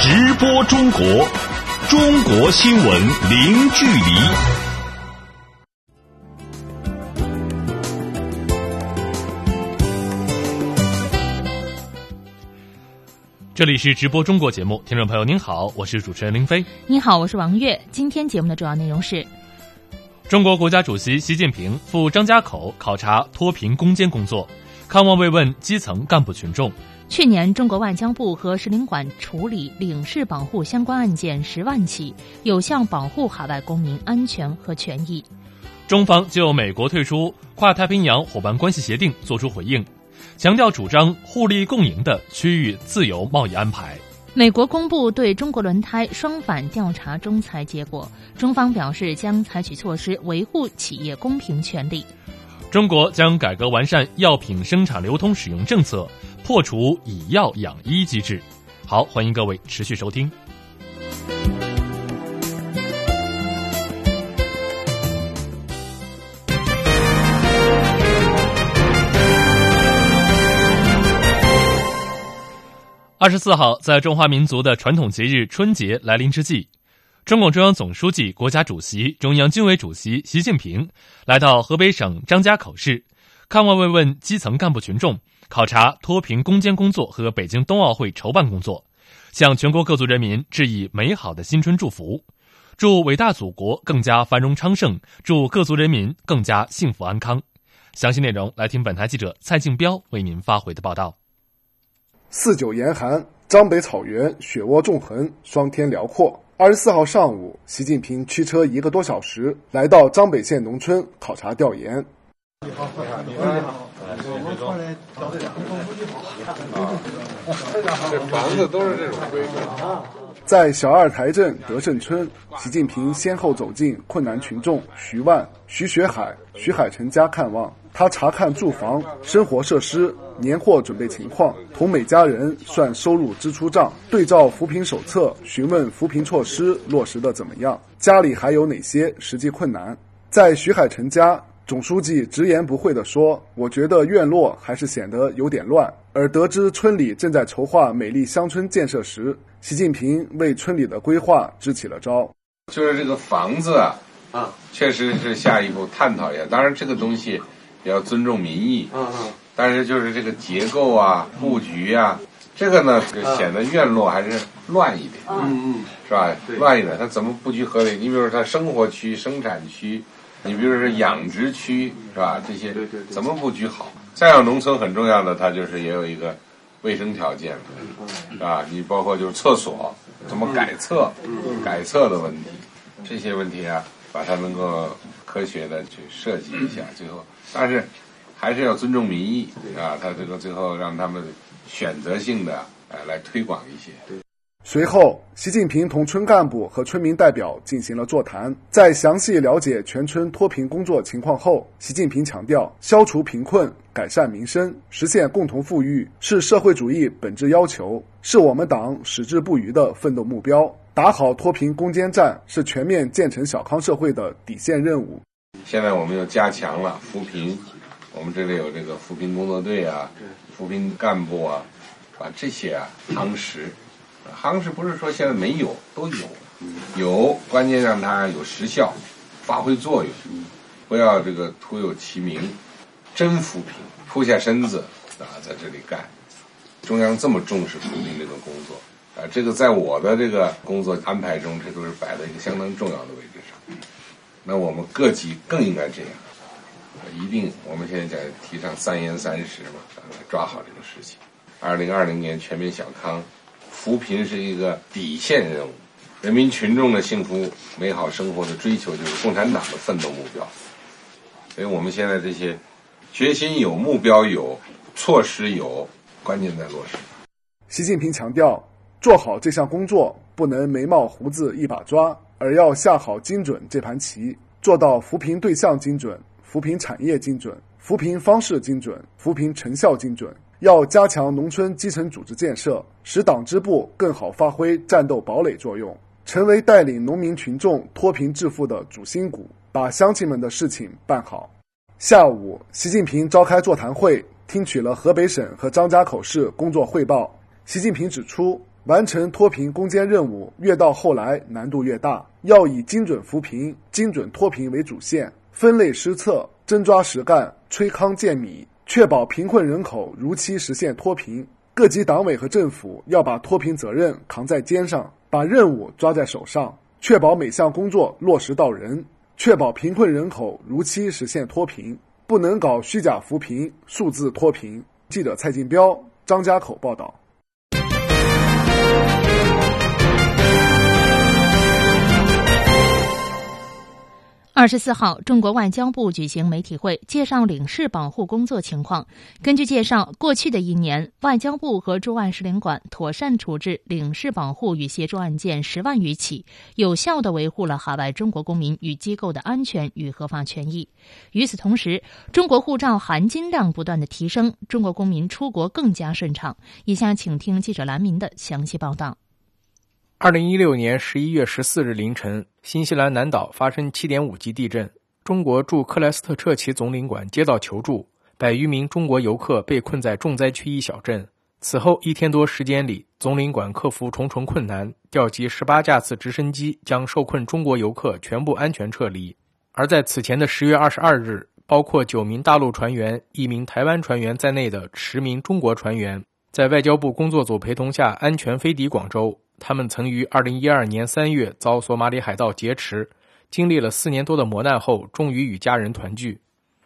直播中国，中国新闻零距离。这里是直播中国节目，听众朋友您好，我是主持人林飞。你好，我是王悦。今天节目的主要内容是：中国国家主席习近平赴张家口考察脱贫攻坚工作，看望慰问基层干部群众。去年，中国外交部和使领馆处理领事保护相关案件十万起，有效保护海外公民安全和权益。中方就美国退出跨太平洋伙伴关系协定作出回应。强调主张互利共赢的区域自由贸易安排。美国公布对中国轮胎双反调查仲裁结果，中方表示将采取措施维护企业公平权利。中国将改革完善药品生产流通使用政策，破除以药养医机制。好，欢迎各位持续收听。二十四号，在中华民族的传统节日春节来临之际，中共中央总书记、国家主席、中央军委主席习近平来到河北省张家口市，看望慰问基层干部群众，考察脱贫攻坚工作和北京冬奥会筹办工作，向全国各族人民致以美好的新春祝福，祝伟大祖国更加繁荣昌盛，祝各族人民更加幸福安康。详细内容来听本台记者蔡静彪为您发回的报道。四九严寒，张北草原雪窝纵横，霜天辽阔。二十四号上午，习近平驱车一个多小时来到张北县农村考察调研。你好，你好，你好，这两这房子都是这种规格。在小二台镇德胜村，习近平先后走进困难群众徐万、徐学海、徐海成家看望。他查看住房、生活设施、年货准备情况，同每家人算收入支出账，对照扶贫手册询问扶贫措施落实的怎么样，家里还有哪些实际困难。在徐海成家，总书记直言不讳地说：“我觉得院落还是显得有点乱。”而得知村里正在筹划美丽乡村建设时，习近平为村里的规划支起了招。就是这个房子啊，啊，确实是下一步探讨一下。当然，这个东西也。要尊重民意，嗯嗯，但是就是这个结构啊、布局啊，这个呢就显得院落还是乱一点，嗯嗯，是吧？乱一点，它怎么布局合理？你比如说它生活区、生产区，你比如说养殖区，是吧？这些怎么布局好？再有农村很重要的，它就是也有一个卫生条件，是吧？你包括就是厕所怎么改厕，改厕的问题，这些问题啊，把它能够科学的去设计一下，最后。但是，还是要尊重民意啊！他这个最后让他们选择性的呃来推广一些。随后，习近平同村干部和村民代表进行了座谈。在详细了解全村脱贫工作情况后，习近平强调，消除贫困、改善民生、实现共同富裕是社会主义本质要求，是我们党矢志不渝的奋斗目标。打好脱贫攻坚战是全面建成小康社会的底线任务。现在我们又加强了扶贫，我们这里有这个扶贫工作队啊，扶贫干部啊，把这些啊夯实，夯实不是说现在没有，都有，有关键让它有实效，发挥作用，不要这个徒有其名，真扶贫，扑下身子啊在这里干，中央这么重视扶贫这个工作啊，这个在我的这个工作安排中，这都是摆在一个相当重要的位置上。那我们各级更应该这样，一定我们现在在提倡三严三实嘛，抓好这个事情。二零二零年全面小康，扶贫是一个底线任务，人民群众的幸福美好生活的追求就是共产党的奋斗目标。所以我们现在这些决心有、目标有、措施有，关键在落实。习近平强调，做好这项工作不能眉毛胡子一把抓。而要下好精准这盘棋，做到扶贫对象精准、扶贫产业精准、扶贫方式精准、扶贫成效精准。要加强农村基层组织建设，使党支部更好发挥战斗堡垒作用，成为带领农民群众脱贫致富的主心骨，把乡亲们的事情办好。下午，习近平召开座谈会，听取了河北省和张家口市工作汇报。习近平指出，完成脱贫攻坚任务越到后来难度越大，要以精准扶贫、精准脱贫为主线，分类施策，真抓实干，催糠见米，确保贫困人口如期实现脱贫。各级党委和政府要把脱贫责任扛在肩上，把任务抓在手上，确保每项工作落实到人，确保贫困人口如期实现脱贫，不能搞虚假扶贫、数字脱贫。记者蔡进彪、张家口报道。二十四号，中国外交部举行媒体会，介绍领事保护工作情况。根据介绍，过去的一年，外交部和驻外使领馆妥善处置领事保护与协助案件十万余起，有效地维护了海外中国公民与机构的安全与合法权益。与此同时，中国护照含金量不断的提升，中国公民出国更加顺畅。以下请听记者兰明的详细报道。二零一六年十一月十四日凌晨，新西兰南岛发生七点五级地震。中国驻克莱斯特彻奇总领馆接到求助，百余名中国游客被困在重灾区一小镇。此后一天多时间里，总领馆克服重重困难，调集十八架次直升机，将受困中国游客全部安全撤离。而在此前的十月二十二日，包括九名大陆船员、一名台湾船员在内的十名中国船员，在外交部工作组陪同下安全飞抵广州。他们曾于二零一二年三月遭索马里海盗劫持，经历了四年多的磨难后，终于与家人团聚。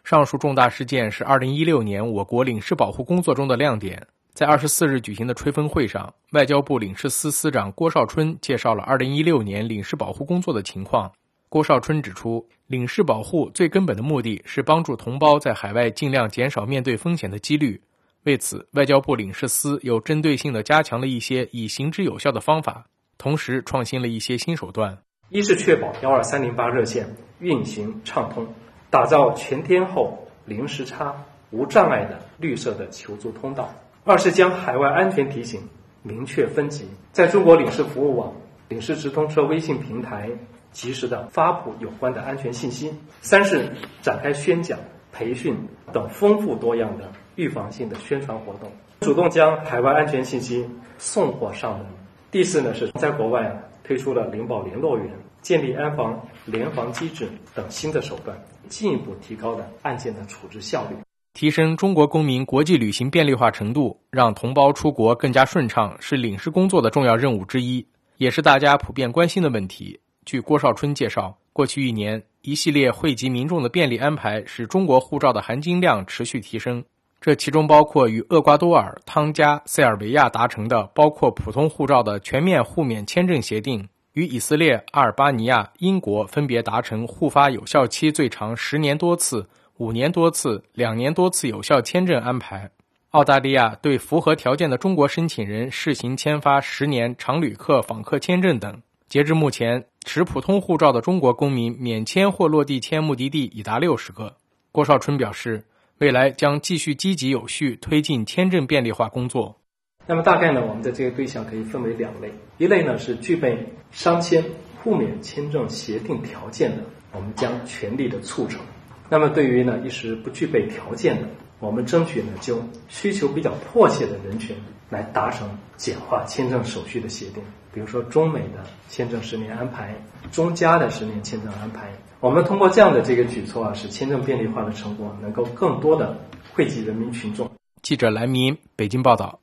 上述重大事件是二零一六年我国领事保护工作中的亮点。在二十四日举行的吹风会上，外交部领事司司长郭少春介绍了二零一六年领事保护工作的情况。郭少春指出，领事保护最根本的目的是帮助同胞在海外尽量减少面对风险的几率。为此，外交部领事司有针对性的加强了一些以行之有效的方法，同时创新了一些新手段。一是确保幺二三零八热线运行畅通，打造全天候、零时差、无障碍的绿色的求助通道；二是将海外安全提醒明确分级，在中国领事服务网、领事直通车微信平台及时的发布有关的安全信息；三是展开宣讲、培训等丰富多样的。预防性的宣传活动，主动将海外安全信息送货上门。第四呢，是在国外推出了领保联络员、建立安防联防机制等新的手段，进一步提高了案件的处置效率，提升中国公民国际旅行便利化程度，让同胞出国更加顺畅，是领事工作的重要任务之一，也是大家普遍关心的问题。据郭少春介绍，过去一年，一系列惠及民众的便利安排，使中国护照的含金量持续提升。这其中包括与厄瓜多尔、汤加、塞尔维亚达成的包括普通护照的全面互免签证协定，与以色列、阿尔巴尼亚、英国分别达成互发有效期最长十年多次、五年多次、两年多次有效签证安排。澳大利亚对符合条件的中国申请人试行签发十年常旅客访客签证等。截至目前，持普通护照的中国公民免签或落地签目的地已达六十个。郭少春表示。未来将继续积极有序推进签证便利化工作。那么，大概呢，我们的这个对象可以分为两类：一类呢是具备商签互免签证协定条件的，我们将全力的促成；那么，对于呢一时不具备条件的，我们争取呢就需求比较迫切的人群来达成简化签证手续的协定。比如说，中美的签证十年安排，中加的十年签证安排。我们通过这样的这个举措啊，使签证便利化的成果能够更多的惠及人民群众。记者蓝明北京报道。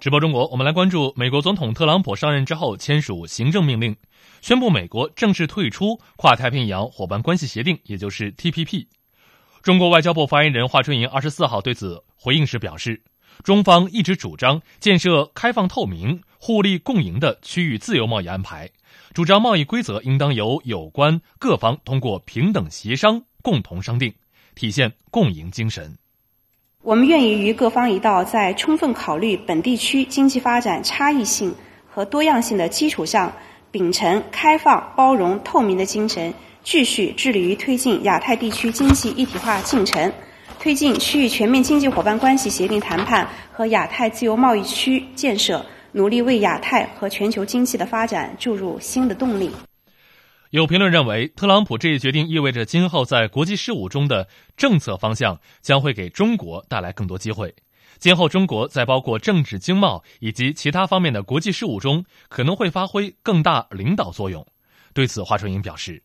直播中国，我们来关注美国总统特朗普上任之后签署行政命令，宣布美国正式退出跨太平洋伙伴关系协定，也就是 TPP。中国外交部发言人华春莹二十四号对此回应时表示。中方一直主张建设开放透明、互利共赢的区域自由贸易安排，主张贸易规则应当由有关各方通过平等协商共同商定，体现共赢精神。我们愿意与各方一道，在充分考虑本地区经济发展差异性和多样性的基础上，秉承开放、包容、透明的精神，继续致力于推进亚太地区经济一体化进程。推进区域全面经济伙伴关系协定谈判和亚太自由贸易区建设，努力为亚太和全球经济的发展注入新的动力。有评论认为，特朗普这一决定意味着今后在国际事务中的政策方向将会给中国带来更多机会。今后中国在包括政治、经贸以及其他方面的国际事务中，可能会发挥更大领导作用。对此，华春莹表示：“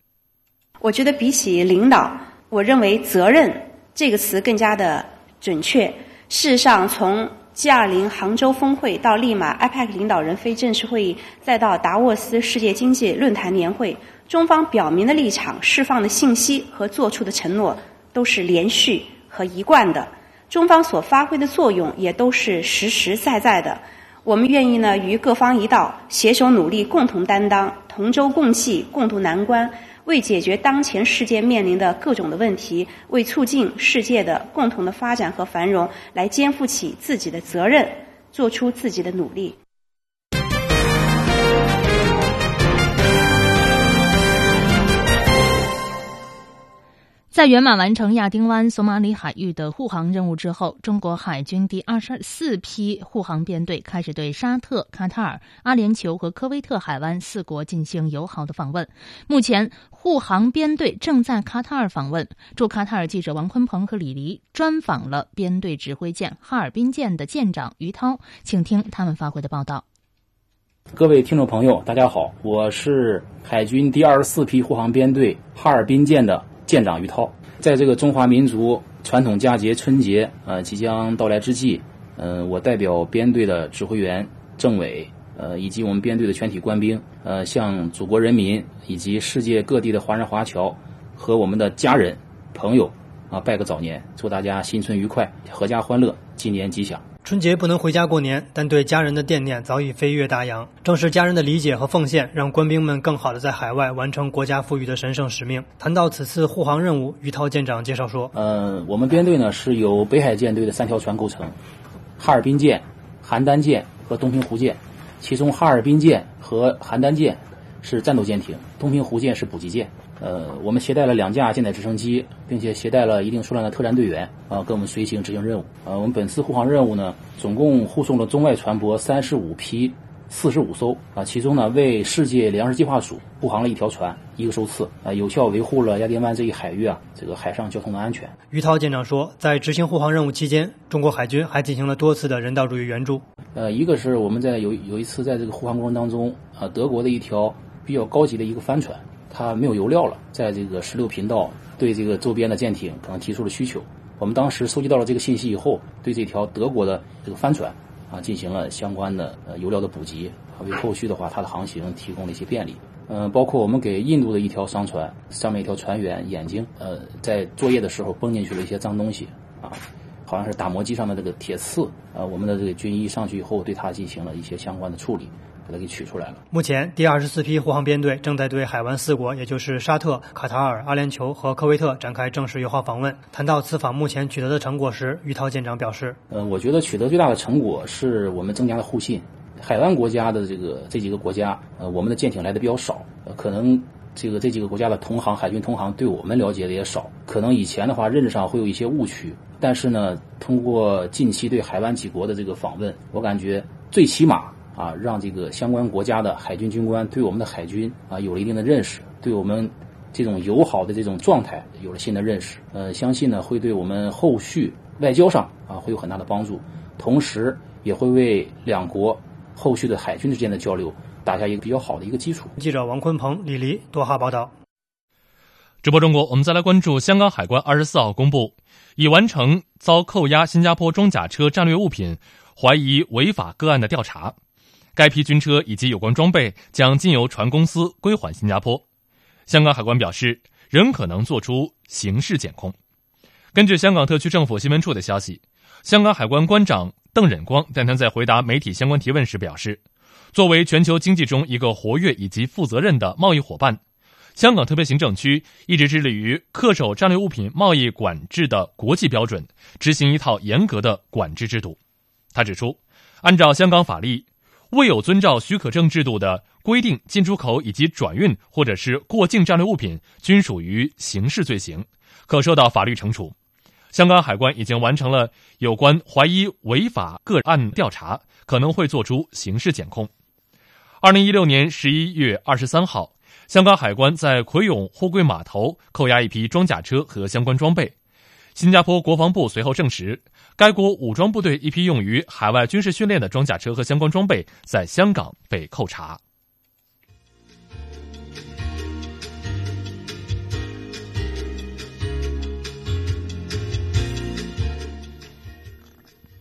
我觉得比起领导，我认为责任这个词更加的准确。事实上，从 G20 杭州峰会到利马 IPAC 领导人非正式会议，再到达沃斯世界经济论坛年会。”中方表明的立场、释放的信息和做出的承诺都是连续和一贯的，中方所发挥的作用也都是实实在在的。我们愿意呢与各方一道，携手努力，共同担当，同舟共济，共度难关，为解决当前世界面临的各种的问题，为促进世界的共同的发展和繁荣，来肩负起自己的责任，做出自己的努力。在圆满完成亚丁湾、索马里海域的护航任务之后，中国海军第二十四批护航编队开始对沙特、卡塔尔、阿联酋和科威特海湾四国进行友好的访问。目前，护航编队正在卡塔尔访问。驻卡塔尔记者王坤鹏和李黎专访了编队指挥舰哈尔滨舰的舰长于涛，请听他们发回的报道。各位听众朋友，大家好，我是海军第二十四批护航编队哈尔滨舰的。舰长于涛，在这个中华民族传统佳节春节呃即将到来之际，呃，我代表编队的指挥员、政委，呃，以及我们编队的全体官兵，呃，向祖国人民以及世界各地的华人华侨和我们的家人、朋友啊，拜个早年，祝大家新春愉快，阖家欢乐，鸡年吉祥。春节不能回家过年，但对家人的惦念早已飞越大洋。正是家人的理解和奉献，让官兵们更好的在海外完成国家赋予的神圣使命。谈到此次护航任务，于涛舰长介绍说：“呃，我们编队呢是由北海舰队的三条船构成，哈尔滨舰、邯郸舰和东平湖舰。其中哈尔滨舰和邯郸舰是战斗舰艇，东平湖舰是补给舰。”呃，我们携带了两架舰载直升机，并且携带了一定数量的特战队员啊，跟我们随行执行任务。呃，我们本次护航任务呢，总共护送了中外船舶三十五批，四十五艘啊，其中呢，为世界粮食计划署护航了一条船，一个艘次啊，有效维护了亚丁湾这一海域啊这个海上交通的安全。于涛舰长说，在执行护航任务期间，中国海军还进行了多次的人道主义援助。呃，一个是我们在有有一次在这个护航过程当中啊，德国的一条比较高级的一个帆船。它没有油料了，在这个十六频道对这个周边的舰艇可能提出了需求。我们当时收集到了这个信息以后，对这条德国的这个帆船啊进行了相关的呃油料的补给，为后续的话它的航行提供了一些便利。嗯，包括我们给印度的一条商船上面一条船员眼睛呃在作业的时候崩进去了一些脏东西啊，好像是打磨机上的这个铁刺啊，我们的这个军医上去以后对它进行了一些相关的处理。把它给取出来了。目前，第二十四批护航编队正在对海湾四国，也就是沙特、卡塔尔、阿联酋和科威特展开正式友好访问。谈到此访目前取得的成果时，于涛舰长表示：“呃，我觉得取得最大的成果是我们增加了互信。海湾国家的这个这几个国家，呃，我们的舰艇来的比较少，呃，可能这个这几个国家的同行海军同行对我们了解的也少，可能以前的话认识上会有一些误区。但是呢，通过近期对海湾几国的这个访问，我感觉最起码。”啊，让这个相关国家的海军军官对我们的海军啊有了一定的认识，对我们这种友好的这种状态有了新的认识。呃，相信呢会对我们后续外交上啊会有很大的帮助，同时也会为两国后续的海军之间的交流打下一个比较好的一个基础。记者王坤鹏、李黎多哈报道。直播中国，我们再来关注香港海关二十四号公布，已完成遭扣押新加坡装甲车战略物品怀疑违法个案的调查。该批军车以及有关装备将经由船公司归还新加坡。香港海关表示，仍可能作出刑事检控。根据香港特区政府新闻处的消息，香港海关关长邓忍光但他在回答媒体相关提问时表示，作为全球经济中一个活跃以及负责任的贸易伙伴，香港特别行政区一直致力于恪守战略物品贸易管制的国际标准，执行一套严格的管制制度。他指出，按照香港法律。未有遵照许可证制度的规定进出口以及转运或者是过境战略物品，均属于刑事罪行，可受到法律惩处。香港海关已经完成了有关怀疑违法个案调查，可能会作出刑事检控。二零一六年十一月二十三号，香港海关在葵涌货柜码头扣押一批装甲车和相关装备。新加坡国防部随后证实，该国武装部队一批用于海外军事训练的装甲车和相关装备在香港被扣查。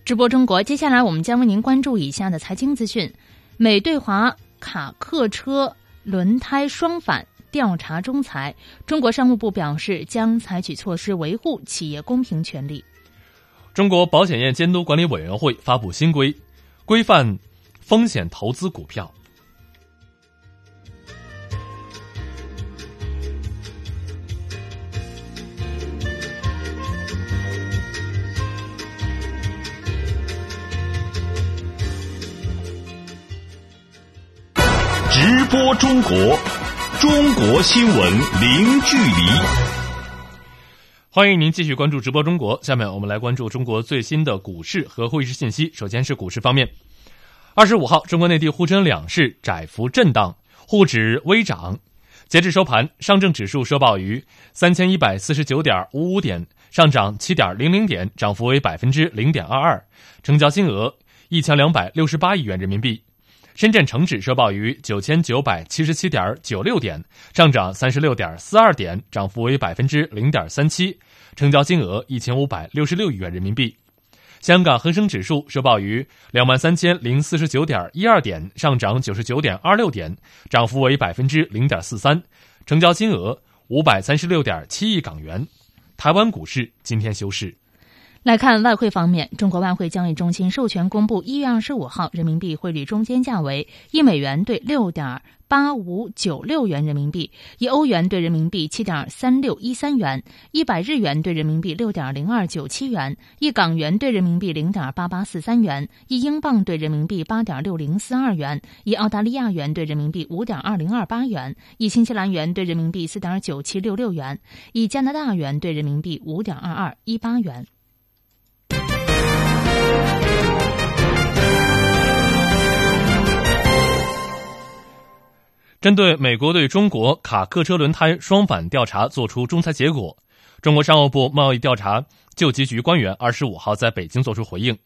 直播中国，接下来我们将为您关注以下的财经资讯：美对华卡客车轮胎双反调查仲裁，中国商务部表示将采取措施维护企业公平权利。中国保险业监督管理委员会发布新规，规范风险投资股票。直播中国，中国新闻零距离。欢迎您继续关注直播中国。下面我们来关注中国最新的股市和汇市信息。首先是股市方面，二十五号，中国内地沪深两市窄幅震荡，沪指微涨。截至收盘，上证指数收报于三千一百四十九点五五点，上涨七点零零点，涨幅为百分之零点二二，成交金额一千两百六十八亿元人民币。深圳成指收报于九千九百七十七点九六点，上涨三十六点四二点，涨幅为百分之零点三七，成交金额一千五百六十六亿元人民币。香港恒生指数收报于两万三千零四十九点一二点，上涨九十九点二六点，涨幅为百分之零点四三，成交金额五百三十六点七亿港元。台湾股市今天休市。来看外汇方面，中国外汇交易中心授权公布一月二十五号人民币汇率中间价为一美元兑六点八五九六元人民币，一欧元兑人民币七点三六一三元，一百日元兑人民币六点零二九七元，一港元兑人民币零点八八四三元，一英镑兑人民币八点六零四二元，一澳大利亚元兑人民币五点二零二八元，一新西兰元兑人民币四点九七六六元，一加拿大元兑人民币五点二二一八元。针对美国对中国卡客车轮胎双反调查作出仲裁结果，中国商务部贸易调查救济局官员二十五号在北京作出回应，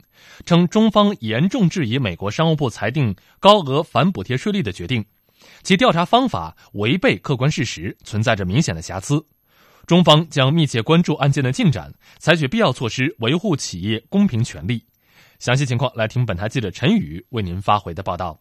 称中方严重质疑美国商务部裁定高额反补贴税率的决定，其调查方法违背客观事实，存在着明显的瑕疵。中方将密切关注案件的进展，采取必要措施维护企业公平权利。详细情况，来听本台记者陈宇为您发回的报道。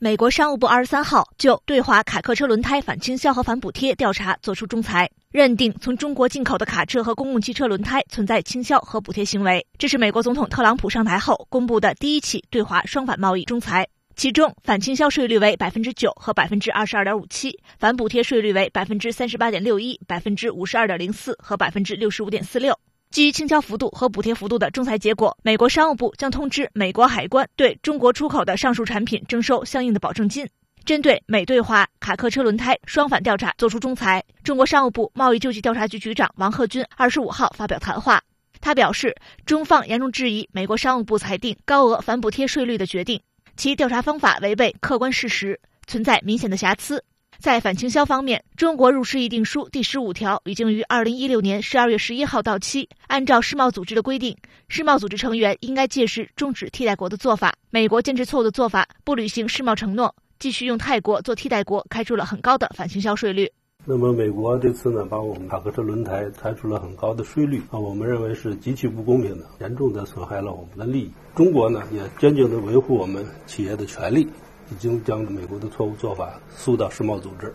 美国商务部二十三号就对华卡客车轮胎反倾销和反补贴调查作出仲裁，认定从中国进口的卡车和公共汽车轮胎存在倾销和补贴行为。这是美国总统特朗普上台后公布的第一起对华双反贸易仲裁，其中反倾销税率为百分之九和百分之二十二点五七，反补贴税率为百分之三十八点六一、百分之五十二点零四和百分之六十五点四六。基于倾销幅度和补贴幅度的仲裁结果，美国商务部将通知美国海关对中国出口的上述产品征收相应的保证金。针对美对华卡客车轮胎双反调查作出仲裁，中国商务部贸易救济调查局局长王贺军二十五号发表谈话，他表示，中方严重质疑美国商务部裁定高额反补贴税率的决定，其调查方法违背客观事实，存在明显的瑕疵。在反倾销方面，中国入世议定书第十五条已经于二零一六年十二月十一号到期。按照世贸组织的规定，世贸组织成员应该届时终止替代国的做法。美国坚持错误的做法，不履行世贸承诺，继续用泰国做替代国，开出了很高的反倾销税率。那么，美国这次呢，把我们卡客车轮胎开出了很高的税率啊，我们认为是极其不公平的，严重的损害了我们的利益。中国呢，也坚决的维护我们企业的权利。已经将美国的错误做法诉到世贸组织，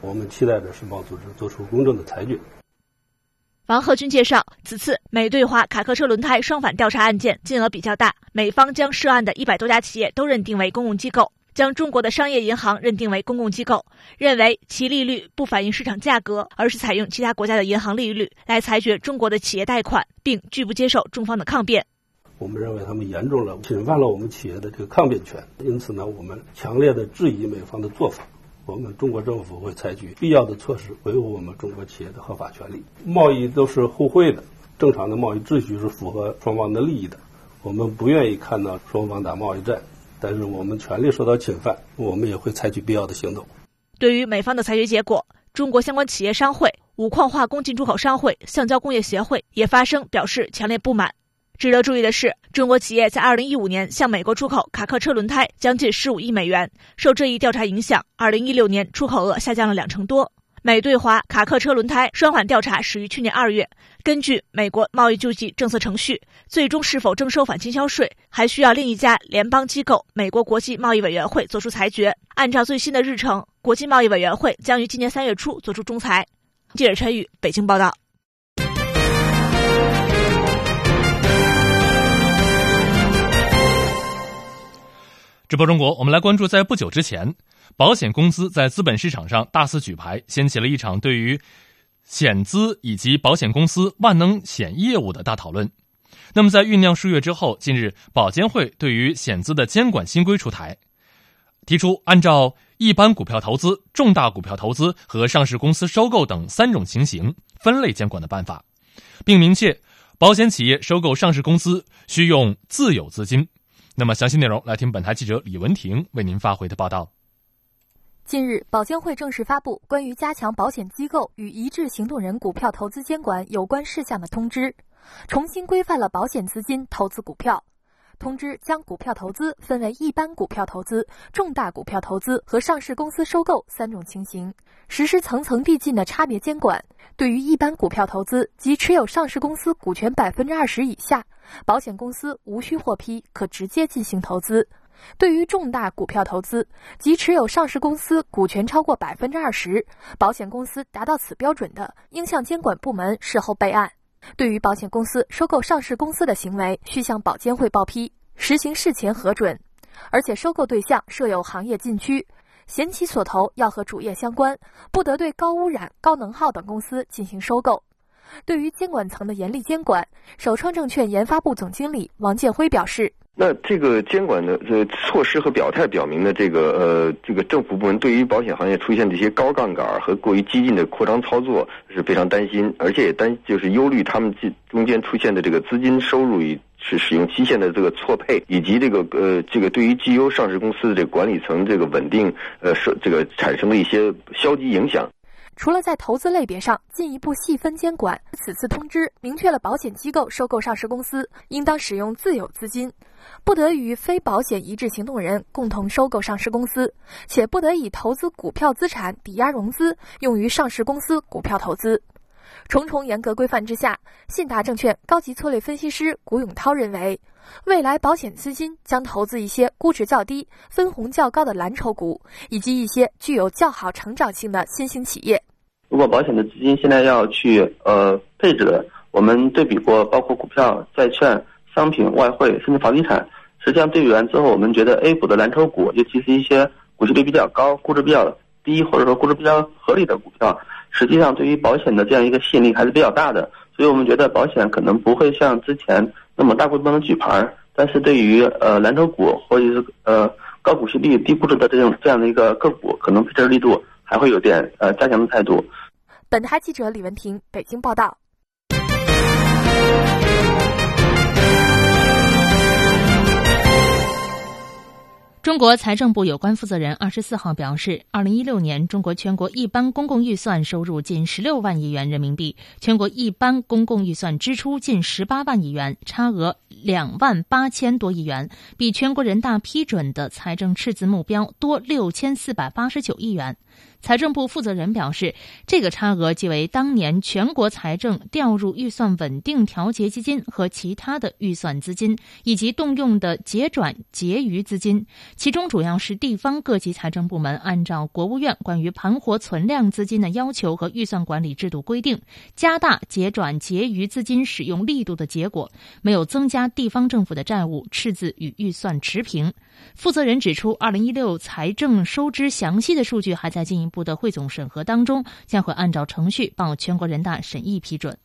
我们期待着世贸组织做出公正的裁决。王贺军介绍，此次美对华卡客车轮胎双反调查案件金额比较大，美方将涉案的一百多家企业都认定为公共机构，将中国的商业银行认定为公共机构，认为其利率不反映市场价格，而是采用其他国家的银行利率来裁决中国的企业贷款，并拒不接受中方的抗辩。我们认为他们严重了侵犯了我们企业的这个抗辩权，因此呢，我们强烈的质疑美方的做法。我们中国政府会采取必要的措施，维护我们中国企业的合法权利。贸易都是互惠的，正常的贸易秩序是符合双方的利益的。我们不愿意看到双方打贸易战，但是我们权利受到侵犯，我们也会采取必要的行动。对于美方的裁决结果，中国相关企业商会、五矿化工进出口商会、橡胶工业协会也发声表示强烈不满。值得注意的是，中国企业在2015年向美国出口卡客车轮胎将近15亿美元，受这一调查影响，2016年出口额下降了两成多。美对华卡客车轮胎双缓调查始于去年二月。根据美国贸易救济政策程序，最终是否征收反倾销税，还需要另一家联邦机构——美国国际贸易委员会作出裁决。按照最新的日程，国际贸易委员会将于今年三月初作出仲裁。记者陈宇，北京报道。直播中国，我们来关注，在不久之前，保险公司在资本市场上大肆举牌，掀起了一场对于险资以及保险公司万能险业务的大讨论。那么，在酝酿数月之后，近日保监会对于险资的监管新规出台，提出按照一般股票投资、重大股票投资和上市公司收购等三种情形分类监管的办法，并明确保险企业收购上市公司需用自有资金。那么详细内容，来听本台记者李文婷为您发回的报道。近日，保监会正式发布关于加强保险机构与一致行动人股票投资监管有关事项的通知，重新规范了保险资金投资股票。通知将股票投资分为一般股票投资、重大股票投资和上市公司收购三种情形，实施层层递进的差别监管。对于一般股票投资及持有上市公司股权百分之二十以下，保险公司无需获批，可直接进行投资；对于重大股票投资及持有上市公司股权超过百分之二十，保险公司达到此标准的，应向监管部门事后备案。对于保险公司收购上市公司的行为，需向保监会报批，实行事前核准，而且收购对象设有行业禁区，险企所投要和主业相关，不得对高污染、高能耗等公司进行收购。对于监管层的严厉监管，首创证券研发部总经理王建辉表示。那这个监管的呃措施和表态表明呢，这个呃这个政府部门对于保险行业出现这些高杠杆和过于激进的扩张操作是非常担心，而且也担就是忧虑他们这中间出现的这个资金收入与是使用期限的这个错配，以及这个呃这个对于绩优上市公司的这个管理层这个稳定呃是这个产生的一些消极影响。除了在投资类别上进一步细分监管，此次通知明确了保险机构收购上市公司应当使用自有资金，不得与非保险一致行动人共同收购上市公司，且不得以投资股票资产抵押融资用于上市公司股票投资。重重严格规范之下，信达证券高级策略分析师古永涛认为，未来保险资金将投资一些估值较低、分红较高的蓝筹股，以及一些具有较好成长性的新兴企业。如果保险的资金现在要去呃配置，我们对比过，包括股票、债券、商品、外汇，甚至房地产，实际上对比完之后，我们觉得 A 股的蓝筹股，尤其是一些股息率比较高、估值比较低，或者说估值比较合理的股票，实际上对于保险的这样一个吸引力还是比较大的。所以我们觉得保险可能不会像之前那么大规模的举牌，但是对于呃蓝筹股或者是呃高股息率、低估值的这种这样的一个个股，可能配置力度。还会有点呃加强的态度。本台记者李文婷北京报道。中国财政部有关负责人二十四号表示，二零一六年中国全国一般公共预算收入近十六万亿元人民币，全国一般公共预算支出近十八万亿元，差额两万八千多亿元，比全国人大批准的财政赤字目标多六千四百八十九亿元。财政部负责人表示，这个差额即为当年全国财政调入预算稳定调节基金和其他的预算资金，以及动用的结转结余资金。其中主要是地方各级财政部门按照国务院关于盘活存量资金的要求和预算管理制度规定，加大结转结余资金使用力度的结果，没有增加地方政府的债务，赤字与预算持平。负责人指出，二零一六财政收支详细的数据还在进一步的汇总审核当中，将会按照程序报全国人大审议批准。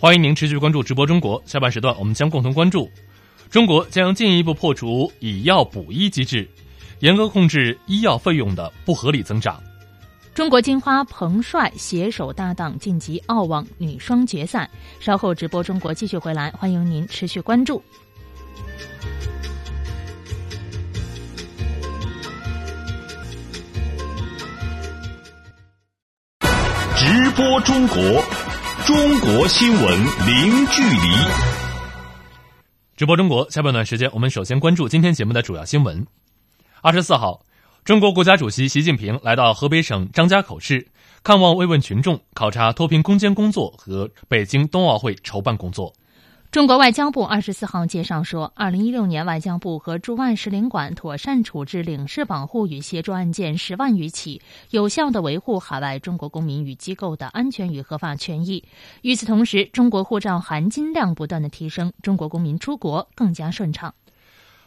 欢迎您持续关注直播中国。下半时段，我们将共同关注：中国将进一步破除以药补医机制，严格控制医药费用的不合理增长。中国金花彭帅携手搭档晋级澳网女双决赛稍后直播中国继续回来欢迎您持续关注。直播中国中国新闻零距离。直播中国下半段时间我们首先关注今天节目的主要新闻。二十四号中国国家主席习近平来到河北省张家口市，看望慰问群众，考察脱贫攻坚工作和北京冬奥会筹办工作。中国外交部二十四号介绍说，二零一六年外交部和驻外使领馆妥善处置领事保护与协助案件十万余起，有效的维护海外中国公民与机构的安全与合法权益。与此同时，中国护照含金量不断的提升，中国公民出国更加顺畅。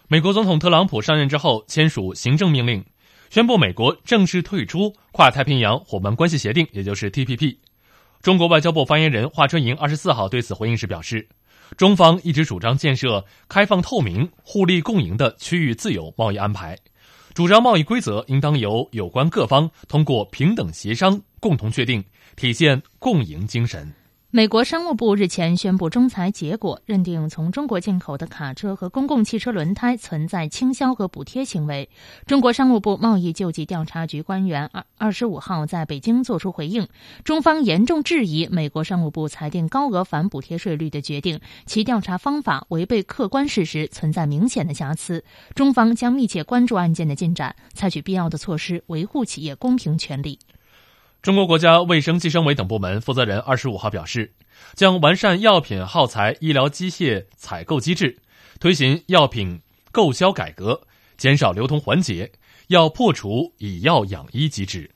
美国总统特朗普上任之后签署行政命令，宣布美国正式退出跨太平洋伙伴关系协定，也就是 TPP。中国外交部发言人华春莹二十四号对此回应时表示。中方一直主张建设开放透明、互利共赢的区域自由贸易安排，主张贸易规则应当由有关各方通过平等协商共同确定，体现共赢精神。美国商务部日前宣布仲裁结果，认定从中国进口的卡车和公共汽车轮胎存在倾销和补贴行为。中国商务部贸易救济调查局官员二二十五号在北京作出回应，中方严重质疑美国商务部裁定高额反补贴税率的决定，其调查方法违背客观事实，存在明显的瑕疵。中方将密切关注案件的进展，采取必要的措施，维护企业公平权利。中国国家卫生计生委等部门负责人二十五号表示，将完善药品耗材医疗机械采购机制，推行药品购销改革，减少流通环节，要破除以药养医机制。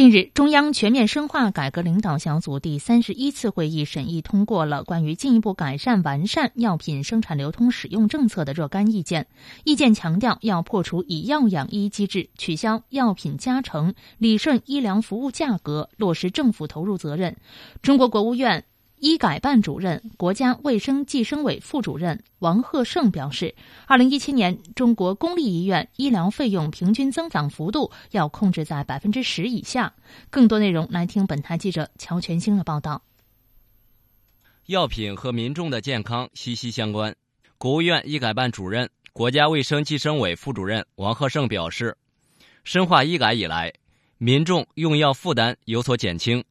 近日，中央全面深化改革领导小组第三十一次会议审议通过了关于进一步改善完善药品生产流通使用政策的若干意见。意见强调，要破除以药养医机制，取消药品加成，理顺医疗服务价格，落实政府投入责任。中国国务院。医改办主任、国家卫生计生委副主任王鹤胜表示，二零一七年中国公立医院医疗费用平均增长幅度要控制在百分之十以下。更多内容来听本台记者乔全兴的报道。药品和民众的健康息息相关。国务院医改办主任、国家卫生计生委副主任王鹤胜表示，深化医改以来，民众用药负担有所减轻，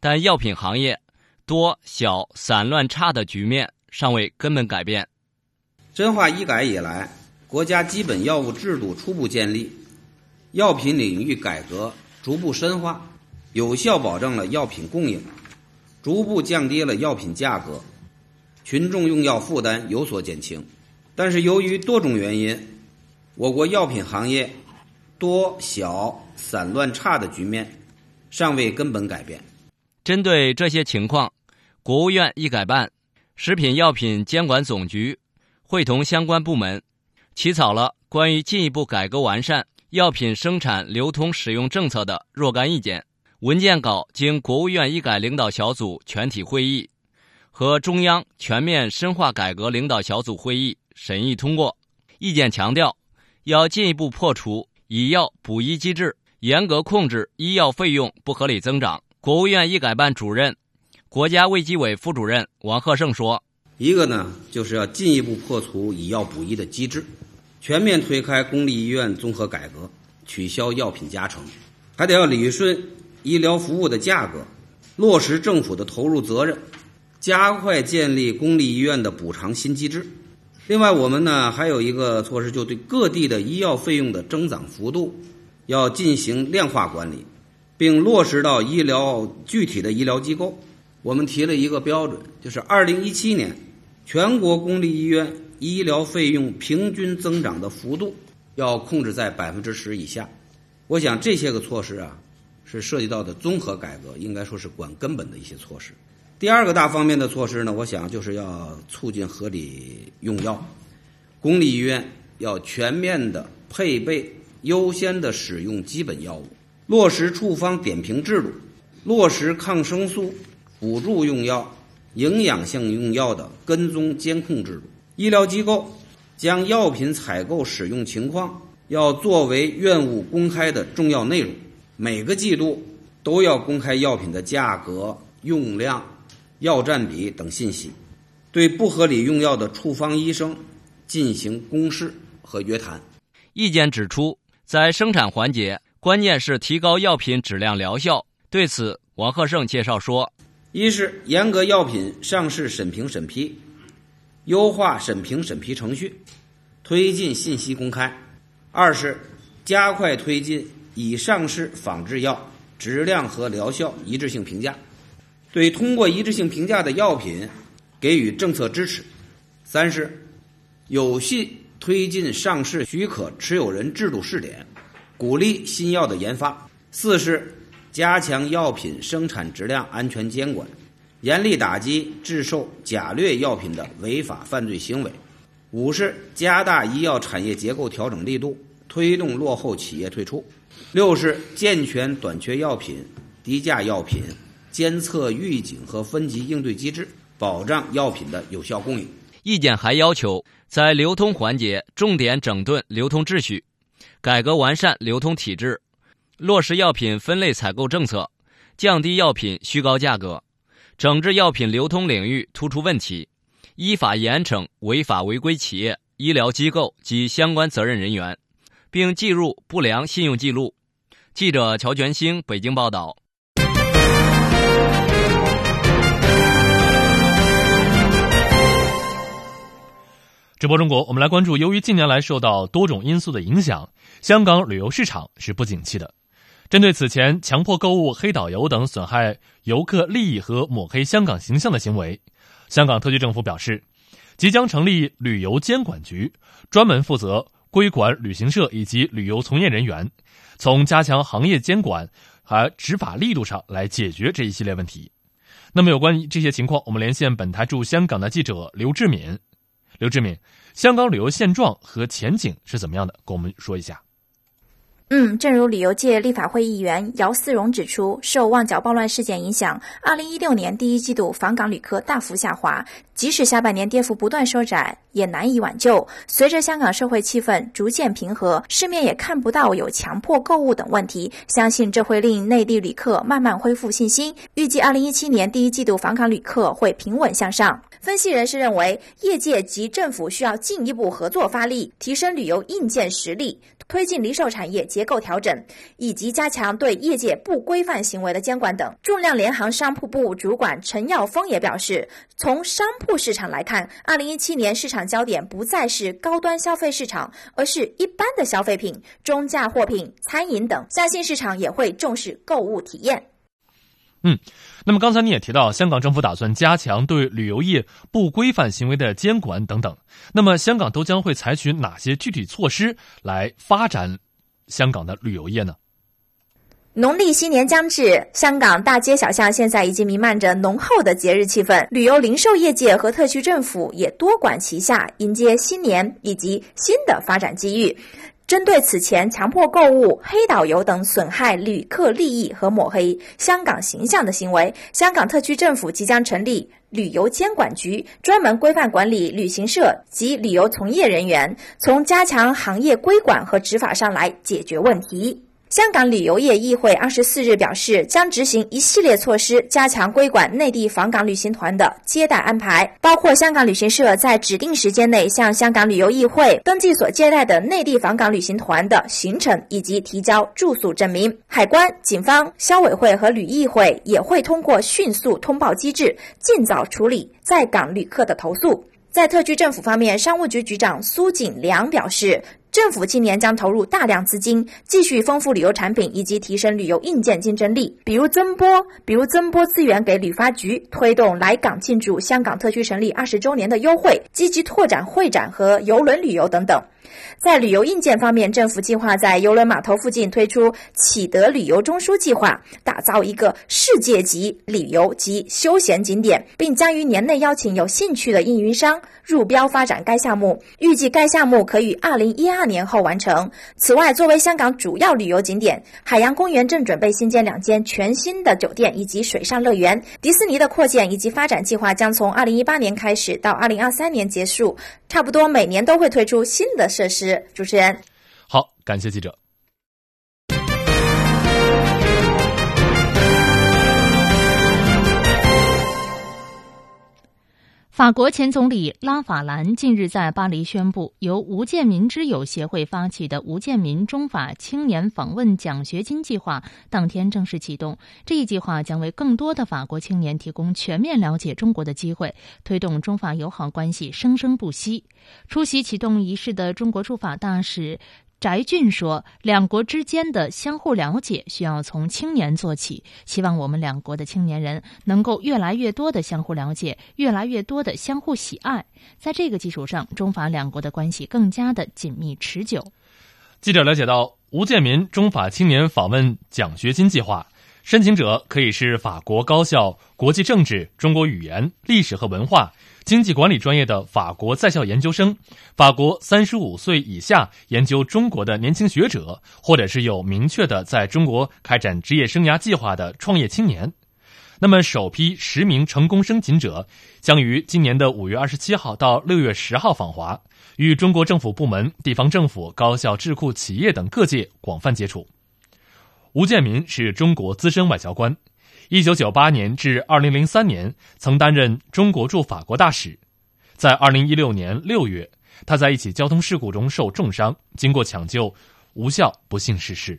但药品行业。多小散乱差的局面尚未根本改变。深化医改以来，国家基本药物制度初步建立，药品领域改革逐步深化，有效保证了药品供应，逐步降低了药品价格，群众用药负担有所减轻。但是，由于多种原因，我国药品行业多小散乱差的局面尚未根本改变。针对这些情况，国务院医改办、食品药品监管总局会同相关部门，起草了关于进一步改革完善药品生产流通使用政策的若干意见文件稿，经国务院医改领导小组全体会议和中央全面深化改革领导小组会议审议通过。意见强调，要进一步破除以药补医机制，严格控制医药费用不合理增长。国务院医改办主任、国家卫计委副主任王鹤胜说：“一个呢，就是要进一步破除以药补医的机制，全面推开公立医院综合改革，取消药品加成，还得要理顺医疗服务的价格，落实政府的投入责任，加快建立公立医院的补偿新机制。另外，我们呢还有一个措施，就对各地的医药费用的增长幅度，要进行量化管理。”并落实到医疗具体的医疗机构，我们提了一个标准，就是二零一七年全国公立医院医疗费用平均增长的幅度要控制在百分之十以下。我想这些个措施啊，是涉及到的综合改革，应该说是管根本的一些措施。第二个大方面的措施呢，我想就是要促进合理用药，公立医院要全面的配备优先的使用基本药物。落实处方点评制度，落实抗生素辅助用药、营养性用药的跟踪监控制度。医疗机构将药品采购使用情况要作为院务公开的重要内容，每个季度都要公开药品的价格、用量、药占比等信息。对不合理用药的处方医生、进行公示和约谈。意见指出，在生产环节，关键是提高药品质量疗效。对此，王鹤胜介绍说：“一是严格药品上市审评审批，优化审评审批程序，推进信息公开；二是加快推进已上市仿制药质量和疗效一致性评价，对通过一致性评价的药品给予政策支持；三是有序推进上市许可持有人制度试点，鼓励新药的研发；四是加强药品生产质量安全监管。严厉打击制售假劣药品的违法犯罪行为；五是加大医药产业结构调整力度，推动落后企业退出；六是健全短缺药品、低价药品监测预警和分级应对机制，保障药品的有效供应。意见还要求，在流通环节重点整顿流通秩序，改革完善流通体制，落实药品分类采购政策，降低药品虚高价格。整治药品流通领域突出问题，依法严惩违法违规企业、医疗机构及相关责任人员，并记入不良信用记录。记者乔全兴北京报道。直播中国，我们来关注，由于近年来受到多种因素的影响，香港旅游市场是不景气的。针对此前强迫购物、黑导游等损害游客利益和抹黑香港形象的行为，香港特区政府表示，即将成立旅游监管局，专门负责规管旅行社以及旅游从业人员，从加强行业监管和执法力度上来解决这一系列问题。那么，有关于这些情况，我们连线本台驻香港的记者刘志敏。刘志敏，香港旅游现状和前景是怎么样的？跟我们说一下。嗯，正如旅游界立法会议员姚思荣指出，受旺角暴乱事件影响，二零一六年第一季度访港旅客大幅下滑，即使下半年跌幅不断收窄，也难以挽救。随着香港社会气氛逐渐平和，市面也看不到有强迫购物等问题，相信这会令内地旅客慢慢恢复信心。预计二零一七年第一季度访港旅客会平稳向上。分析人士认为，业界及政府需要进一步合作发力，提升旅游硬件实力。推进零售产业结构调整，以及加强对业界不规范行为的监管等。重量联行商铺部主管陈耀峰也表示，从商铺市场来看，二零一七年市场焦点不再是高端消费市场，而是一般的消费品、中价货品、餐饮等。相信市场也会重视购物体验。嗯。那么刚才你也提到，香港政府打算加强对旅游业不规范行为的监管等等。那么香港都将会采取哪些具体措施来发展香港的旅游业呢？农历新年将至，香港大街小巷现在已经弥漫着浓厚的节日气氛。旅游零售业界和特区政府也多管齐下，迎接新年以及新的发展机遇。针对此前强迫购物、黑导游等损害旅客利益和抹黑香港形象的行为，香港特区政府即将成立旅游监管局，专门规范管理旅行社及旅游从业人员，从加强行业规管和执法上来解决问题。香港旅游业议会二十四日表示，将执行一系列措施，加强规管内地访港旅行团的接待安排，包括香港旅行社在指定时间内向香港旅游议会登记所接待的内地访港旅行团的行程以及提交住宿证明。海关、警方、消委会和旅议会也会通过迅速通报机制，尽早处理在港旅客的投诉。在特区政府方面，商务局局长苏锦良表示。政府今年将投入大量资金，继续丰富旅游产品以及提升旅游硬件竞争力，比如增拨，比如增拨资源给旅发局，推动来港庆祝香港特区成立二十周年的优惠，积极拓展会展和邮轮旅游等等。在旅游硬件方面，政府计划在邮轮码头附近推出启德旅游中枢计划，打造一个世界级旅游及休闲景点，并将于年内邀请有兴趣的运营商入标发展该项目。预计该项目可于二零一二年后完成。此外，作为香港主要旅游景点，海洋公园正准备新建两间全新的酒店以及水上乐园。迪士尼的扩建以及发展计划将从二零一八年开始到二零二三年结束，差不多每年都会推出新的设这是。主持人，好，感谢记者。法国前总理拉法兰近日在巴黎宣布，由吴建民之友协会发起的吴建民中法青年访问奖学金计划当天正式启动。这一计划将为更多的法国青年提供全面了解中国的机会，推动中法友好关系生生不息。出席启动仪式的中国驻法大使。翟俊说：“两国之间的相互了解需要从青年做起，希望我们两国的青年人能够越来越多的相互了解，越来越多的相互喜爱。在这个基础上，中法两国的关系更加的紧密持久。”记者了解到，吴建民中法青年访问奖学金计划申请者可以是法国高校国际政治、中国语言、历史和文化。经济管理专业的法国在校研究生，法国三十五岁以下研究中国的年轻学者，或者是有明确的在中国开展职业生涯计划的创业青年。那么，首批十名成功申请者将于今年的五月二十七号到六月十号访华，与中国政府部门、地方政府、高校、智库、企业等各界广泛接触。吴建民是中国资深外交官。一九九八年至二零零三年，曾担任中国驻法国大使。在二零一六年六月，他在一起交通事故中受重伤，经过抢救无效，不幸逝世。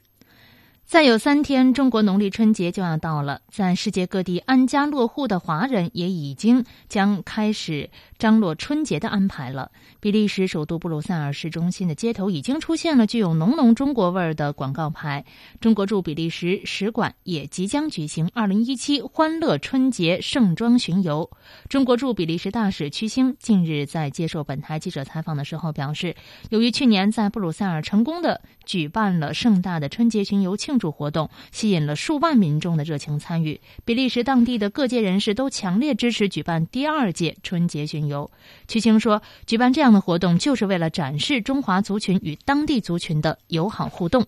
再有三天，中国农历春节就要到了。在世界各地安家落户的华人也已经将开始张罗春节的安排了。比利时首都布鲁塞尔市中心的街头已经出现了具有浓浓中国味儿的广告牌。中国驻比利时使馆也即将举行二零一七欢乐春节盛装巡游。中国驻比利时大使屈星近日在接受本台记者采访的时候表示，由于去年在布鲁塞尔成功的举办了盛大的春节巡游庆。庆主活动吸引了数万民众的热情参与，比利时当地的各界人士都强烈支持举办第二届春节巡游。曲青说：“举办这样的活动就是为了展示中华族群与当地族群的友好互动。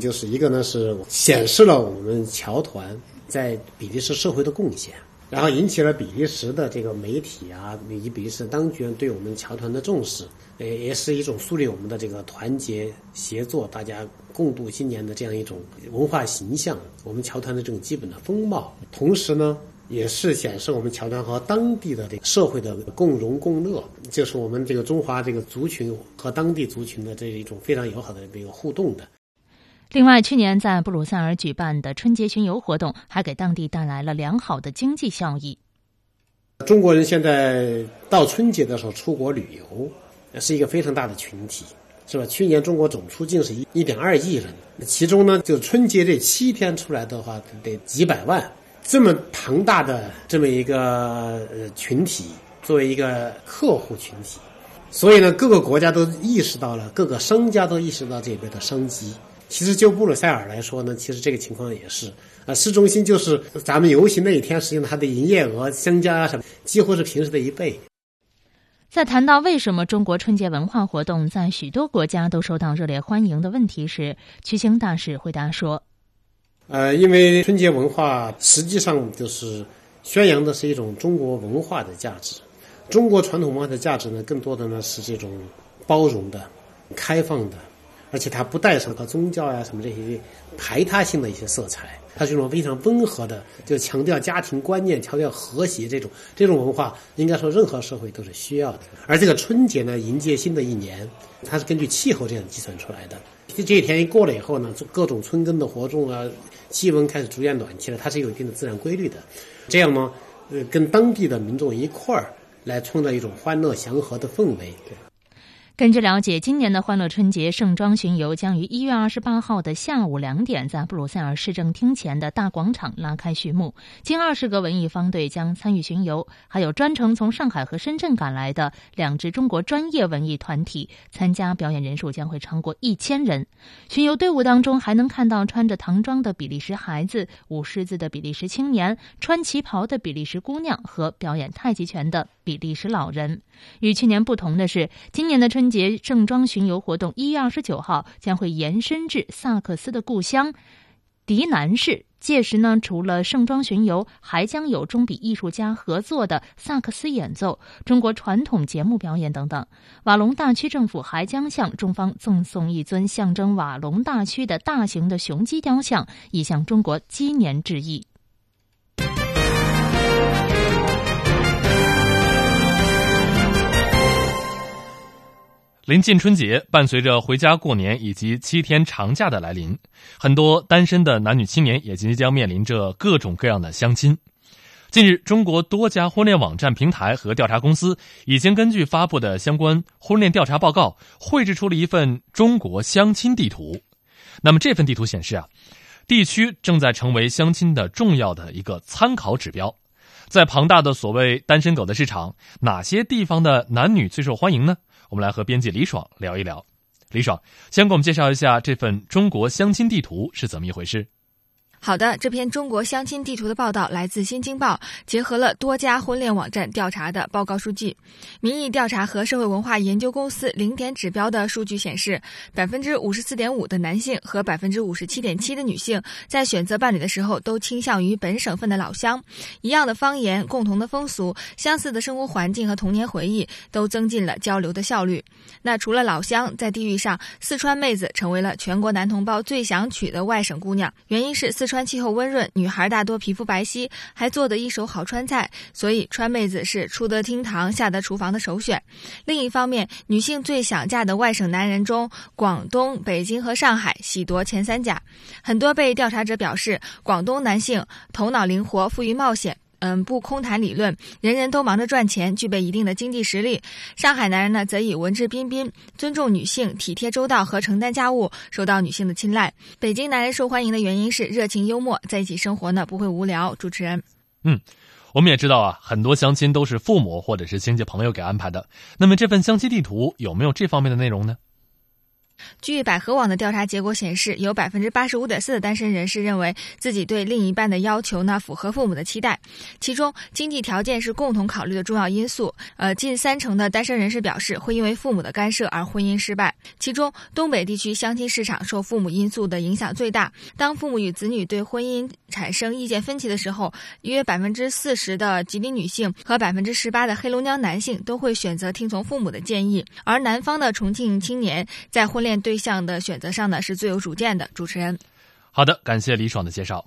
就是一个呢，是显示了我们侨团在比利时社会的贡献，然后引起了比利时的这个媒体啊以及比利时当局对我们侨团的重视，也也是一种树立我们的这个团结协作，大家。”共度新年的这样一种文化形象，我们侨团的这种基本的风貌，同时呢，也是显示我们侨团和当地的这个社会的共荣共乐，就是我们这个中华这个族群和当地族群的这一种非常友好的这个互动的。另外，去年在布鲁塞尔举办的春节巡游活动，还给当地带来了良好的经济效益。中国人现在到春节的时候出国旅游，是一个非常大的群体。是吧？去年中国总出境是一一点二亿人，其中呢，就春节这七天出来的话，得几百万。这么庞大的这么一个呃群体，作为一个客户群体，所以呢，各个国家都意识到了，各个商家都意识到这边的商机。其实就布鲁塞尔来说呢，其实这个情况也是啊，市中心就是咱们游行那一天，实际上它的营业额增加什么，几乎是平时的一倍。在谈到为什么中国春节文化活动在许多国家都受到热烈欢迎的问题时，曲星大使回答说：“呃，因为春节文化实际上就是宣扬的是一种中国文化的价值，中国传统文化的价值呢，更多的呢是这种包容的、开放的，而且它不带上个宗教呀什么这些排他性的一些色彩。”它是一种非常温和的，就强调家庭观念、强调和谐这种这种文化，应该说任何社会都是需要的。而这个春节呢，迎接新的一年，它是根据气候这样计算出来的。这这一天一过了以后呢，各种春耕的活动啊，气温开始逐渐暖气了，它是有一定的自然规律的。这样呢，呃，跟当地的民众一块儿来创造一种欢乐祥和的氛围。根据了解，今年的欢乐春节盛装巡游将于一月二十八号的下午两点，在布鲁塞尔市政厅前的大广场拉开序幕。近二十个文艺方队将参与巡游，还有专程从上海和深圳赶来的两支中国专业文艺团体参加，表演人数将会超过一千人。巡游队伍当中还能看到穿着唐装的比利时孩子、舞狮子的比利时青年、穿旗袍的比利时姑娘和表演太极拳的比利时老人。与去年不同的是，今年的春。节盛装巡游活动一月二十九号将会延伸至萨克斯的故乡迪南市。届时呢，除了盛装巡游，还将有中比艺术家合作的萨克斯演奏、中国传统节目表演等等。瓦隆大区政府还将向中方赠送一尊象征瓦隆大区的大型的雄鸡雕像，以向中国鸡年致意。临近春节，伴随着回家过年以及七天长假的来临，很多单身的男女青年也即将面临着各种各样的相亲。近日，中国多家婚恋网站平台和调查公司已经根据发布的相关婚恋调查报告，绘制出了一份中国相亲地图。那么，这份地图显示啊，地区正在成为相亲的重要的一个参考指标。在庞大的所谓单身狗的市场，哪些地方的男女最受欢迎呢？我们来和编辑李爽聊一聊。李爽，先给我们介绍一下这份中国相亲地图是怎么一回事。好的，这篇中国相亲地图的报道来自《新京报》，结合了多家婚恋网站调查的报告数据。民意调查和社会文化研究公司零点指标的数据显示，百分之五十四点五的男性和百分之五十七点七的女性在选择伴侣的时候都倾向于本省份的老乡。一样的方言、共同的风俗、相似的生活环境和童年回忆，都增进了交流的效率。那除了老乡，在地域上，四川妹子成为了全国男同胞最想娶的外省姑娘，原因是四。川气候温润，女孩大多皮肤白皙，还做得一手好川菜，所以川妹子是出得厅堂、下得厨房的首选。另一方面，女性最想嫁的外省男人中，广东、北京和上海喜夺前三甲。很多被调查者表示，广东男性头脑灵活，富于冒险。嗯，不空谈理论，人人都忙着赚钱，具备一定的经济实力。上海男人呢，则以文质彬彬、尊重女性、体贴周到和承担家务受到女性的青睐。北京男人受欢迎的原因是热情幽默，在一起生活呢不会无聊。主持人，嗯，我们也知道啊，很多相亲都是父母或者是亲戚朋友给安排的。那么这份相亲地图有没有这方面的内容呢？据百合网的调查结果显示，有百分之八十五点四的单身人士认为自己对另一半的要求呢符合父母的期待，其中经济条件是共同考虑的重要因素。呃，近三成的单身人士表示会因为父母的干涉而婚姻失败。其中，东北地区相亲市场受父母因素的影响最大。当父母与子女对婚姻产生意见分歧的时候，约百分之四十的吉林女性和百分之十八的黑龙江男性都会选择听从父母的建议，而南方的重庆青年在婚恋。对象的选择上呢是最有主见的。主持人，好的，感谢李爽的介绍。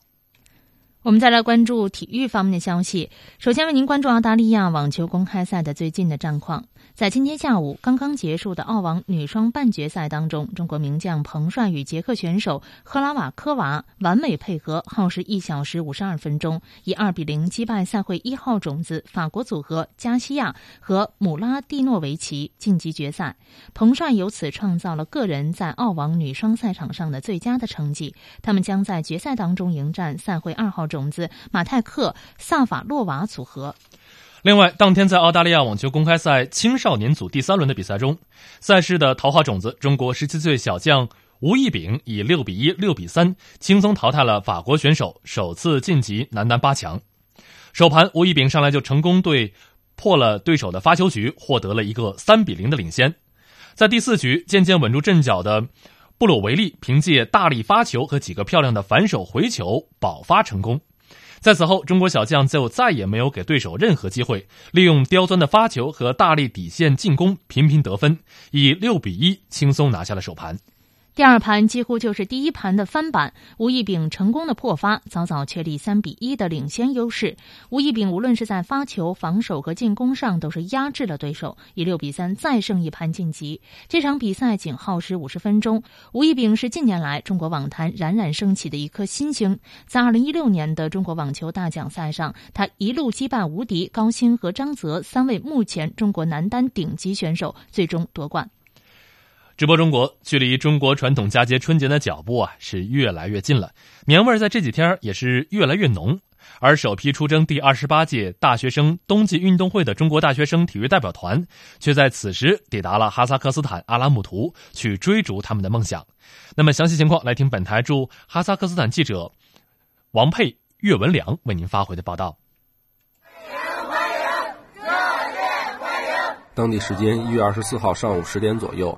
我们再来关注体育方面的消息。首先为您关注澳大利亚网球公开赛的最近的战况。在今天下午刚刚结束的澳网女双半决赛当中，中国名将彭帅与捷克选手赫拉瓦科娃完美配合，耗时一小时五十二分钟，以二比零击败赛会一号种子法国组合加西亚和姆拉蒂诺维奇晋级决赛。彭帅由此创造了个人在澳网女双赛场上的最佳的成绩。他们将在决赛当中迎战赛会二号种子马泰克萨法洛娃组合。另外，当天在澳大利亚网球公开赛青少年组第三轮的比赛中，赛事的头号种子中国十七岁小将吴亦丙以六比一、六比三轻松淘汰了法国选手，首次晋级男单八强。首盘，吴亦丙上来就成功对破了对手的发球局，获得了一个三比零的领先。在第四局渐渐稳住阵脚的布鲁维利，凭借大力发球和几个漂亮的反手回球保发成功。在此后，中国小将就再也没有给对手任何机会，利用刁钻的发球和大力底线进攻频频得分，以六比一轻松拿下了首盘。第二盘几乎就是第一盘的翻版，吴亦丙成功的破发，早早确立三比一的领先优势。吴亦丙无论是在发球、防守和进攻上都是压制了对手，以六比三再胜一盘晋级。这场比赛仅耗时五十分钟。吴亦丙是近年来中国网坛冉冉升起的一颗新星。在二零一六年的中国网球大奖赛上，他一路击败吴迪、高鑫和张泽三位目前中国男单顶级选手，最终夺冠。直播中国，距离中国传统佳节春节的脚步啊是越来越近了，年味儿在这几天也是越来越浓。而首批出征第二十八届大学生冬季运动会的中国大学生体育代表团，却在此时抵达了哈萨克斯坦阿拉木图，去追逐他们的梦想。那么详细情况，来听本台驻哈萨克斯坦记者王佩、岳文良为您发回的报道。当地时间一月二十四号上午十点左右。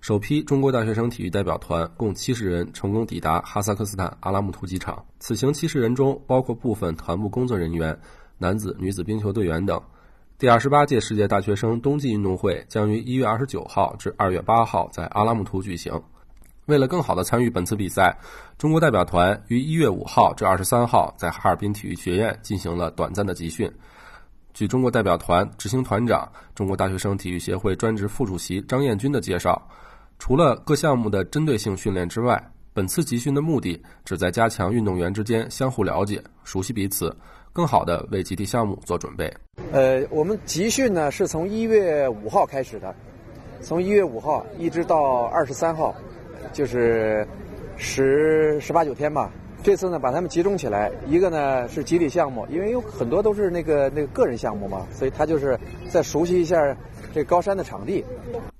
首批中国大学生体育代表团共七十人成功抵达哈萨克斯坦阿拉木图机场。此行七十人中包括部分团部工作人员、男子、女子冰球队员等。第二十八届世界大学生冬季运动会将于一月二十九号至二月八号在阿拉木图举行。为了更好地参与本次比赛，中国代表团于一月五号至二十三号在哈尔滨体育学院进行了短暂的集训。据中国代表团执行团长、中国大学生体育协会专职副主席张彦军的介绍，除了各项目的针对性训练之外，本次集训的目的旨在加强运动员之间相互了解、熟悉彼此，更好地为集体项目做准备。呃，我们集训呢是从一月五号开始的，从一月五号一直到二十三号，就是十十八九天吧。这次呢，把他们集中起来，一个呢是集体项目，因为有很多都是那个那个个人项目嘛，所以他就是再熟悉一下这高山的场地。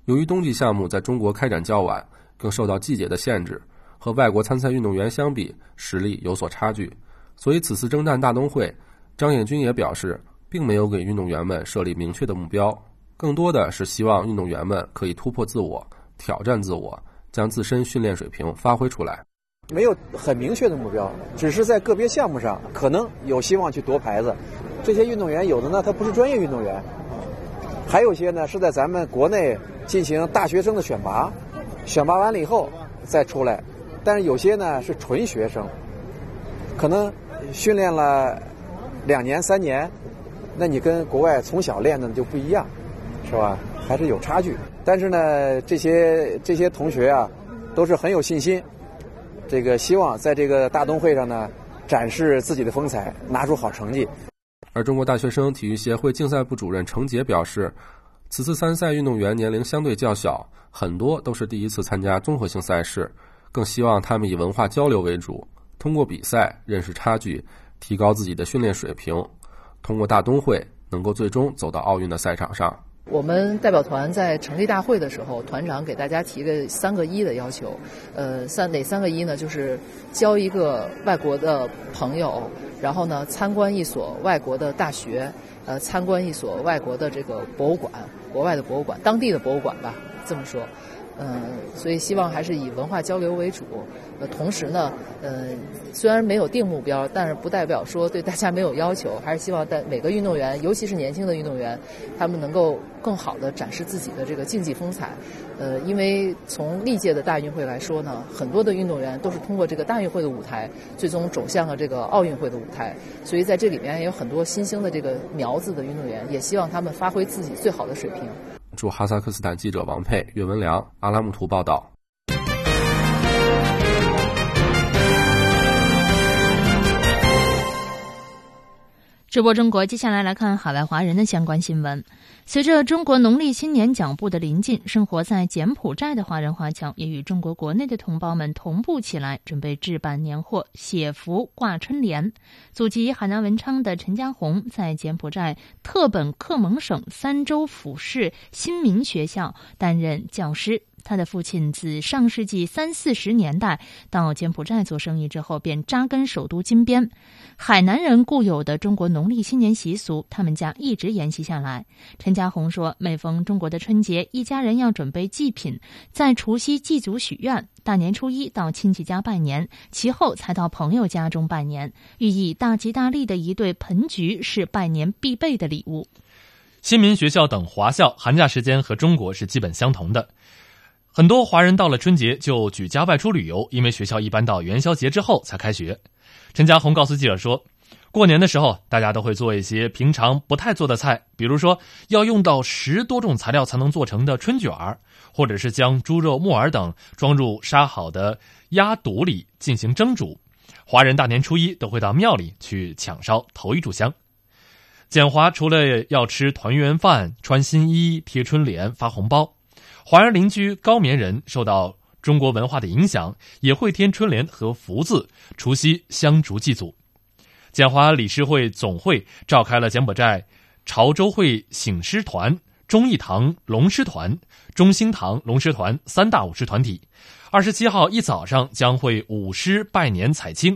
由于冬季项目在中国开展较晚，更受到季节的限制，和外国参赛运动员相比，实力有所差距，所以此次征战大冬会，张彦军也表示，并没有给运动员们设立明确的目标，更多的是希望运动员们可以突破自我，挑战自我，将自身训练水平发挥出来。没有很明确的目标，只是在个别项目上可能有希望去夺牌子。这些运动员有的呢，他不是专业运动员，还有些呢是在咱们国内进行大学生的选拔，选拔完了以后再出来。但是有些呢是纯学生，可能训练了两年三年，那你跟国外从小练的就不一样，是吧？还是有差距。但是呢，这些这些同学啊，都是很有信心。这个希望在这个大冬会上呢，展示自己的风采，拿出好成绩。而中国大学生体育协会竞赛部主任程杰表示，此次参赛运动员年龄相对较小，很多都是第一次参加综合性赛事，更希望他们以文化交流为主，通过比赛认识差距，提高自己的训练水平，通过大冬会能够最终走到奥运的赛场上。我们代表团在成立大会的时候，团长给大家提的三个一的要求，呃，三哪三个一呢？就是交一个外国的朋友，然后呢参观一所外国的大学，呃，参观一所外国的这个博物馆，国外的博物馆，当地的博物馆吧，这么说。嗯，所以希望还是以文化交流为主。呃，同时呢，呃，虽然没有定目标，但是不代表说对大家没有要求，还是希望在每个运动员，尤其是年轻的运动员，他们能够更好的展示自己的这个竞技风采。呃，因为从历届的大运会来说呢，很多的运动员都是通过这个大运会的舞台，最终走向了这个奥运会的舞台。所以在这里面也有很多新兴的这个苗子的运动员，也希望他们发挥自己最好的水平。驻哈萨克斯坦记者王佩、岳文良、阿拉木图报道。直播中国，接下来来看海外华人的相关新闻。随着中国农历新年脚步的临近，生活在柬埔寨的华人华侨也与中国国内的同胞们同步起来，准备置办年货、写福、挂春联。祖籍海南文昌的陈家红在柬埔寨特本克蒙省三州府市新民学校担任教师。他的父亲自上世纪三四十年代到柬埔寨做生意之后，便扎根首都金边。海南人固有的中国农历新年习俗，他们家一直沿袭下来。陈家红说：“每逢中国的春节，一家人要准备祭品，在除夕祭祖许愿，大年初一到亲戚家拜年，其后才到朋友家中拜年。寓意大吉大利的一对盆菊是拜年必备的礼物。”新民学校等华校寒假时间和中国是基本相同的。很多华人到了春节就举家外出旅游，因为学校一般到元宵节之后才开学。陈家红告诉记者说，过年的时候大家都会做一些平常不太做的菜，比如说要用到十多种材料才能做成的春卷儿，或者是将猪肉、木耳等装入杀好的鸭肚里进行蒸煮。华人大年初一都会到庙里去抢烧头一炷香。简华除了要吃团圆饭、穿新衣、贴春联、发红包。华人邻居高棉人受到中国文化的影响，也会添春联和福字，除夕香烛祭祖。简华理事会总会召开了柬埔寨潮州会醒狮团、忠义堂龙狮团、中兴堂龙狮团三大舞狮团体。二十七号一早上将会舞狮拜年采青，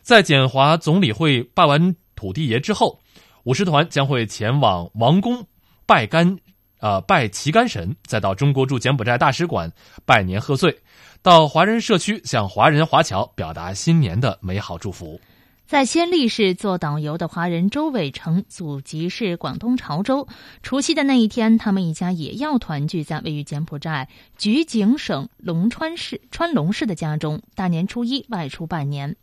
在简华总理会拜完土地爷之后，舞狮团将会前往王宫拜干。呃，拜旗杆神，再到中国驻柬埔寨大使馆拜年贺岁，到华人社区向华人华侨表达新年的美好祝福。在暹粒市做导游的华人周伟成，祖籍是广东潮州。除夕的那一天，他们一家也要团聚在位于柬埔寨菊景省龙川市川龙市的家中，大年初一外出拜年。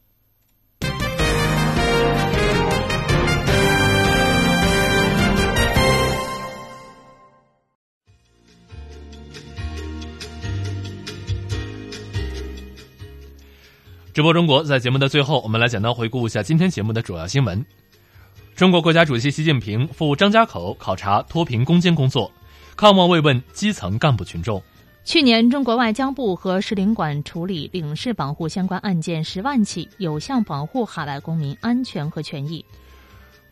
直播中国，在节目的最后，我们来简单回顾一下今天节目的主要新闻。中国国家主席习近平赴张家口考察脱贫攻坚工作，看望慰问基层干部群众。去年，中国外交部和使领馆处理领事保护相关案件十万起，有效保护海外公民安全和权益。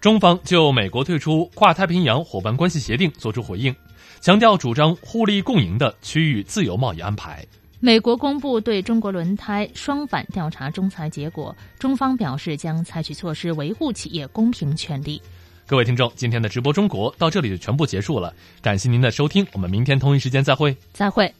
中方就美国退出跨太平洋伙伴关系协定作出回应，强调主张互利共赢的区域自由贸易安排。美国公布对中国轮胎双反调查仲裁结果，中方表示将采取措施维护企业公平权利。各位听众，今天的直播中国到这里就全部结束了，感谢您的收听，我们明天同一时间再会，再会。